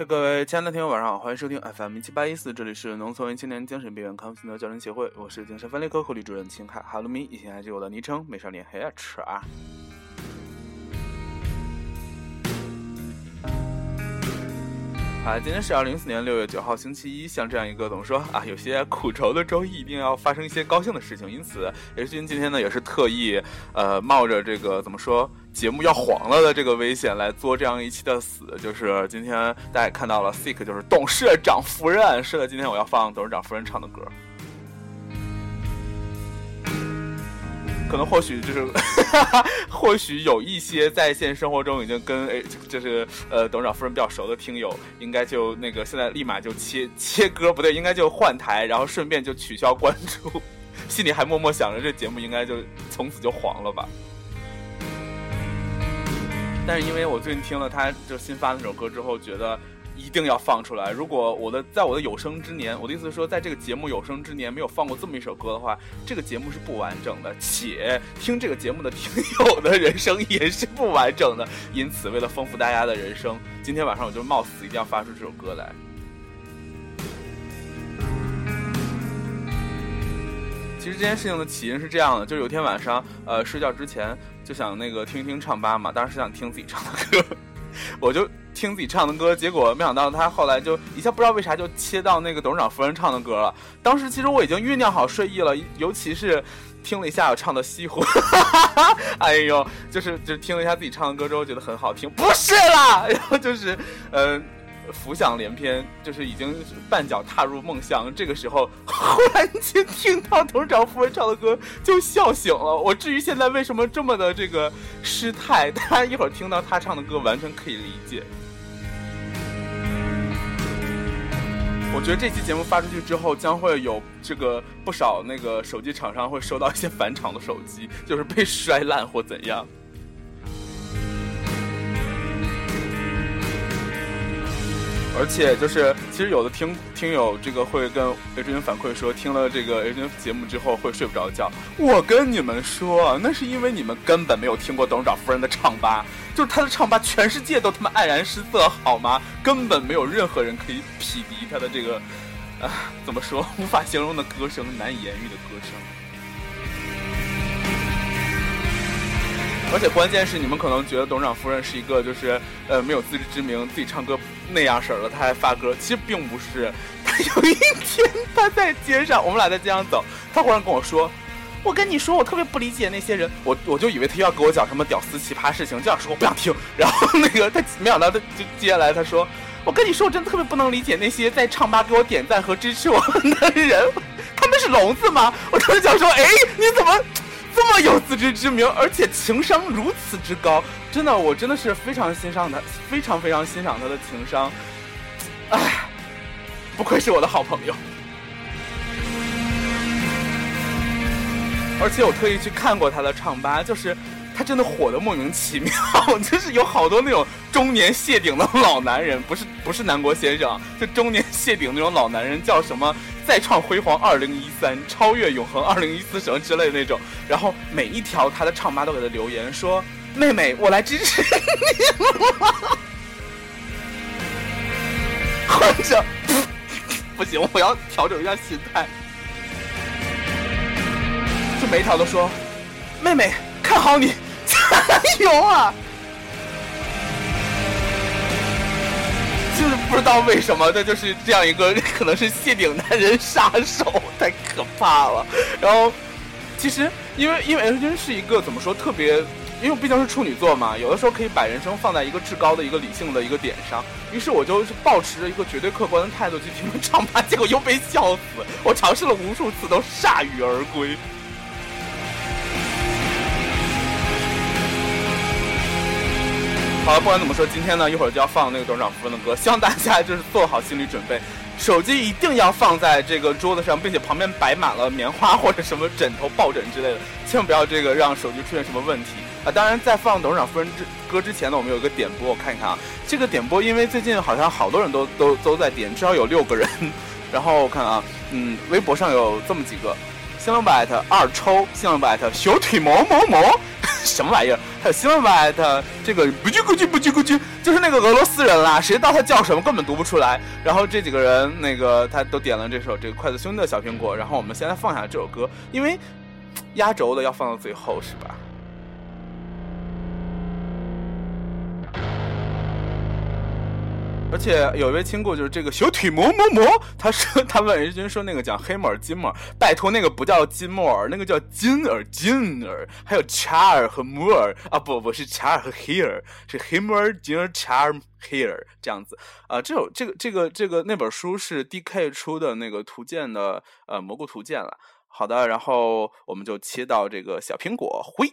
嘿，各位亲爱的听友，晚上好，欢迎收听 FM 一七八一四，这里是农村青年精神病院康复心得教练协会，我是精神分裂科护理主任秦凯，哈喽咪，以前还是我的昵称美少年黑吃啊。啊，今天是二零一四年六月九号，星期一。像这样一个怎么说啊，有些苦愁的周一，一定要发生一些高兴的事情。因此，H 君今天呢也是特意，呃，冒着这个怎么说节目要黄了的这个危险来做这样一期的死。就是今天大家也看到了，Sick 就是董事长夫人。是的，今天我要放董事长夫人唱的歌。可能或许就是，或许有一些在线生活中已经跟诶，就是呃董事长夫人比较熟的听友，应该就那个现在立马就切切歌，不对，应该就换台，然后顺便就取消关注，心里还默默想着这节目应该就从此就黄了吧。但是因为我最近听了他就新发那首歌之后，觉得。一定要放出来！如果我的在我的有生之年，我的意思是说，在这个节目有生之年没有放过这么一首歌的话，这个节目是不完整的，且听这个节目的听友的人生也是不完整的。因此，为了丰富大家的人生，今天晚上我就冒死一定要发出这首歌来。其实这件事情的起因是这样的，就是有天晚上，呃，睡觉之前就想那个听一听唱吧嘛，当时想听自己唱的歌，我就。听自己唱的歌，结果没想到他后来就一下不知道为啥就切到那个董事长夫人唱的歌了。当时其实我已经酝酿好睡意了，尤其是听了一下我唱的西湖，哎呦，就是就是听了一下自己唱的歌之后觉得很好听，不是啦，然后就是嗯。浮想联翩，就是已经半脚踏入梦乡。这个时候，忽然间听到董事长夫人唱的歌，就笑醒了。我至于现在为什么这么的这个失态，大家一会儿听到他唱的歌，完全可以理解。我觉得这期节目发出去之后，将会有这个不少那个手机厂商会收到一些返厂的手机，就是被摔烂或怎样。而且就是，其实有的听听友这个会跟 H N 反馈说，听了这个 H 君节目之后会睡不着觉。我跟你们说，那是因为你们根本没有听过董事长夫人的唱吧，就是他的唱吧，全世界都他妈黯然失色，好吗？根本没有任何人可以匹敌他的这个，啊，怎么说，无法形容的歌声，难以言喻的歌声。而且关键是，你们可能觉得董事长夫人是一个就是呃没有自知之明，自己唱歌那样式儿的，他还发歌。其实并不是，他有一天他在街上，我们俩在街上走，他忽然跟我说：“我跟你说，我特别不理解那些人。”我我就以为他要给我讲什么屌丝奇葩事情，就想说我不想听。然后那个他没想到他就接下来他说：“我跟你说，我真的特别不能理解那些在唱吧给我点赞和支持我的人，他们是聋子吗？”我当时想说：“哎，你怎么？”这么有自知之明，而且情商如此之高，真的，我真的是非常欣赏他，非常非常欣赏他的情商。哎，不愧是我的好朋友。而且我特意去看过他的唱吧，就是他真的火的莫名其妙，就是有好多那种中年谢顶的老男人，不是不是南国先生，就中年谢顶那种老男人，叫什么？再创辉煌二零一三，超越永恒二零一四什么之类的那种，然后每一条他的唱吧都给他留言说：“妹妹，我来支持你。”或者，不行，我要调整一下心态，就每一条都说：“妹妹，看好你，加油啊！”就是不知道为什么，他就是这样一个，可能是谢顶男人杀手，太可怕了。然后，其实因为因为 H 君是一个怎么说特别，因为毕竟是处女座嘛，有的时候可以把人生放在一个至高的一个理性的一个点上。于是我就是保持着一个绝对客观的态度去听唱吧，结果又被笑死。我尝试了无数次，都铩羽而归。好了，不管怎么说，今天呢一会儿就要放那个董事长夫人的歌，希望大家就是做好心理准备，手机一定要放在这个桌子上，并且旁边摆满了棉花或者什么枕头、抱枕之类的，千万不要这个让手机出现什么问题啊！当然，在放董事长夫人之歌之前呢，我们有一个点播，我看一看啊，这个点播因为最近好像好多人都都都在点，至少有六个人，然后我看啊，嗯，微博上有这么几个，新浪百特二抽，新浪百特小腿毛毛毛。什么玩意儿？还有新闻吧？他这个不叽咕叽不叽咕叽，就是那个俄罗斯人啦，谁知道他叫什么，根本读不出来。然后这几个人，那个他都点了这首这个筷子兄弟的小苹果。然后我们现在放下这首歌，因为 压轴的要放到最后，是吧？而且有一位亲故，就是这个小腿磨磨磨，他说他问日军说那个讲黑木耳金木耳，拜托那个不叫金木耳，那个叫金耳金耳，还有查尔和木耳啊不不是查尔和黑尔，是黑木耳金耳查尔黑尔这样子啊，这有这个这个这个那本书是 D K 出的那个图鉴的呃蘑菇图鉴了。好的，然后我们就切到这个小苹果灰。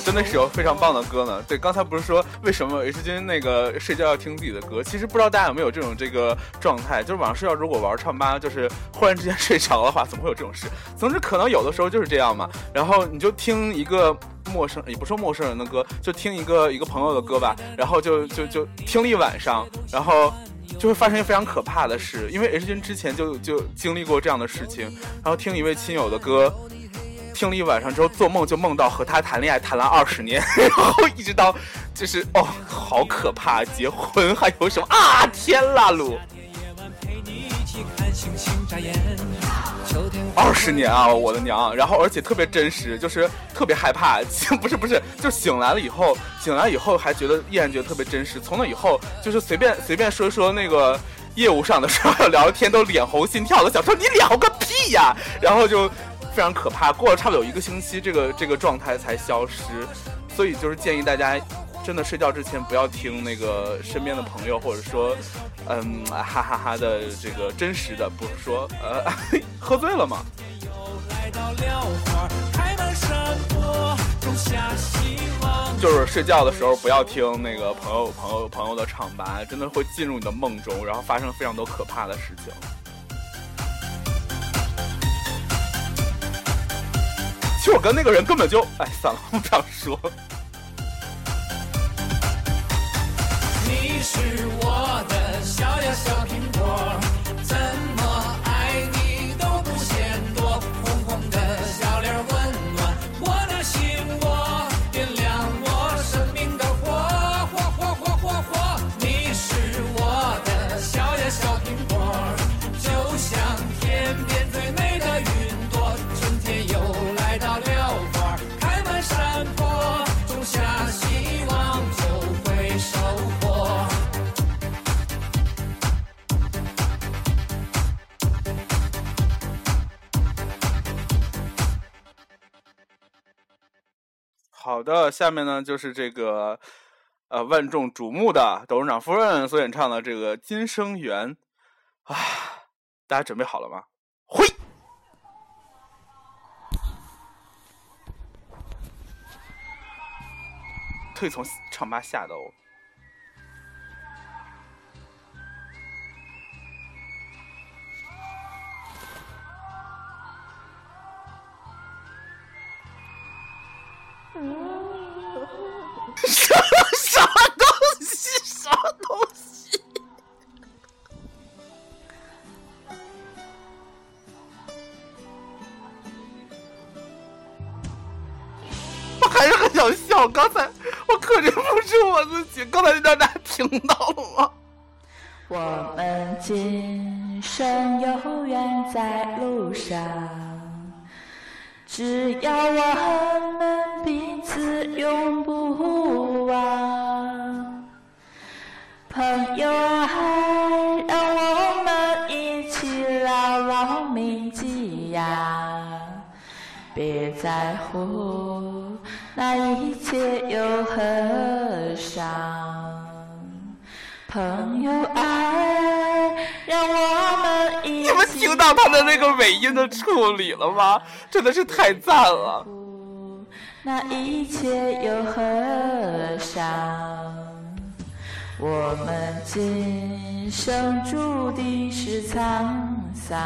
真的是有非常棒的歌呢。对，刚才不是说为什么 H 君那个睡觉要听自己的歌？其实不知道大家有没有这种这个状态，就是晚上睡觉如果玩唱吧，就是忽然之间睡着的话，怎么会有这种事？总之可能有的时候就是这样嘛。然后你就听一个陌生，也不说陌生人的歌，就听一个一个朋友的歌吧。然后就就就听了一晚上，然后就会发生一个非常可怕的事，因为 H 君之前就就经历过这样的事情。然后听一位亲友的歌。听了一晚上之后，做梦就梦到和他谈恋爱，谈了二十年，然后一直到，就是哦，好可怕！结婚还有什么啊？天啦噜！二十年啊，我的娘！然后而且特别真实，就是特别害怕。不是不是，就醒来了以后，醒来以后还觉得依然觉得特别真实。从那以后，就是随便随便说说那个业务上的时候 聊天，都脸红心跳的，想说你脸红个屁呀！然后就。非常可怕，过了差不多有一个星期，这个这个状态才消失，所以就是建议大家，真的睡觉之前不要听那个身边的朋友，或者说，嗯，哈哈哈的这个真实的，不是说呃喝醉了吗？就是睡觉的时候不要听那个朋友朋友朋友的唱吧，真的会进入你的梦中，然后发生非常多可怕的事情。其实我跟那个人根本就……哎，算了，不想说。你是我的小呀小苹果，好的，下面呢就是这个，呃，万众瞩目的董事长夫人所演唱的这个《今生缘》啊，大家准备好了吗？会，特意从唱吧下的哦。啥啥东西？啥东西？我还是很想笑。刚才我克制不住我自己，刚才那段大家听到了吗？我们今生有缘在路上，只要我们彼此永不忘。朋友啊，让我们一起牢牢铭记呀，别在乎那一切又何伤。朋友啊，听到他的那个尾音的处理了吗？真的是太赞了。那一切又何伤？我们今生注定是沧桑，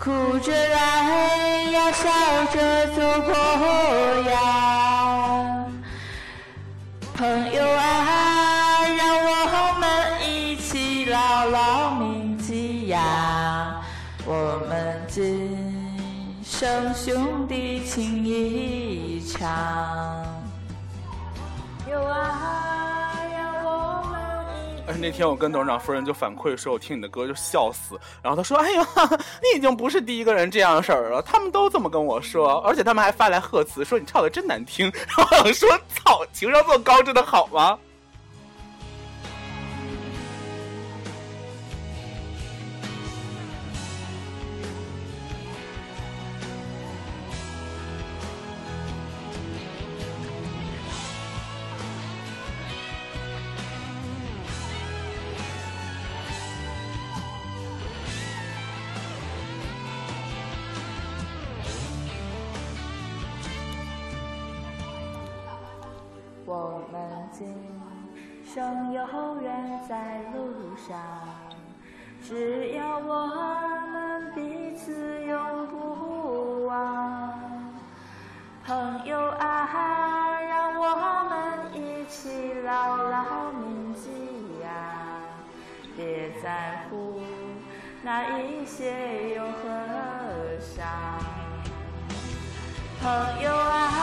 哭着来呀，笑着走过呀，情一场。有爱，让我而那天我跟董事长夫人就反馈说，我听你的歌就笑死。然后他说：“哎呀，你已经不是第一个人这样式儿了，他们都这么跟我说，而且他们还发来贺词，说你唱的真难听。”然后说：“操，情商这么高，真的好吗？”我们今生有缘在路上，只要我们彼此永不忘。朋友啊，让我们一起牢牢铭记呀，别在乎那一些又何伤。朋友啊，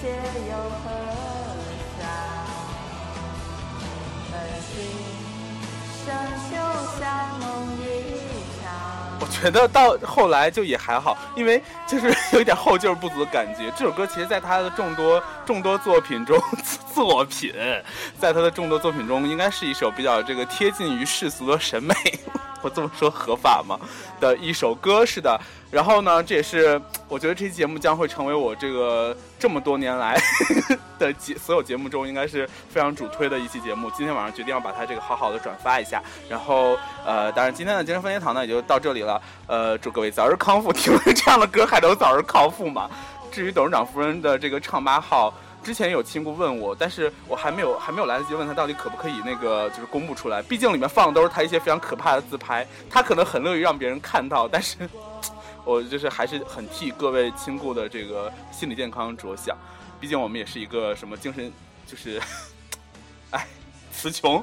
些又何伤。我。觉得到后来就也还好，因为就是有一点后劲不足的感觉。这首歌其实，在他的众多众多作品中，作品在他的众多作品中，应该是一首比较这个贴近于世俗的审美。我这么说合法吗？的一首歌是的。然后呢，这也是我觉得这期节目将会成为我这个这么多年来的节所有节目中，应该是非常主推的一期节目。今天晚上决定要把它这个好好的转发一下。然后呃，当然今天的精神分裂堂呢也就到这里了。呃，祝各位早日康复。听了这样的歌还能早日康复吗？至于董事长夫人的这个唱吧号。之前有亲故问我，但是我还没有还没有来得及问他到底可不可以那个就是公布出来，毕竟里面放的都是他一些非常可怕的自拍，他可能很乐于让别人看到，但是 我就是还是很替各位亲故的这个心理健康着想，毕竟我们也是一个什么精神就是，哎，词穷。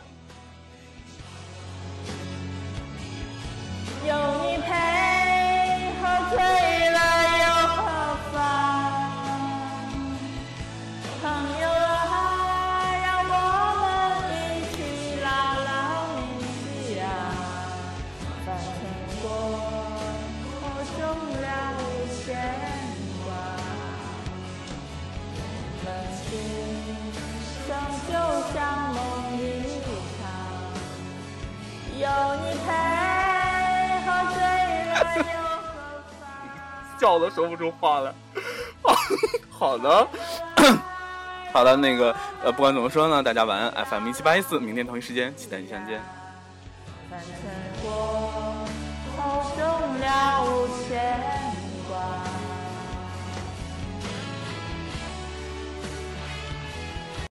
笑的说不出话来。好的，好的，那个呃，不管怎么说呢，大家晚安。FM 一七八一四，明天同一时间期待你相见。翻腾过后终了无牵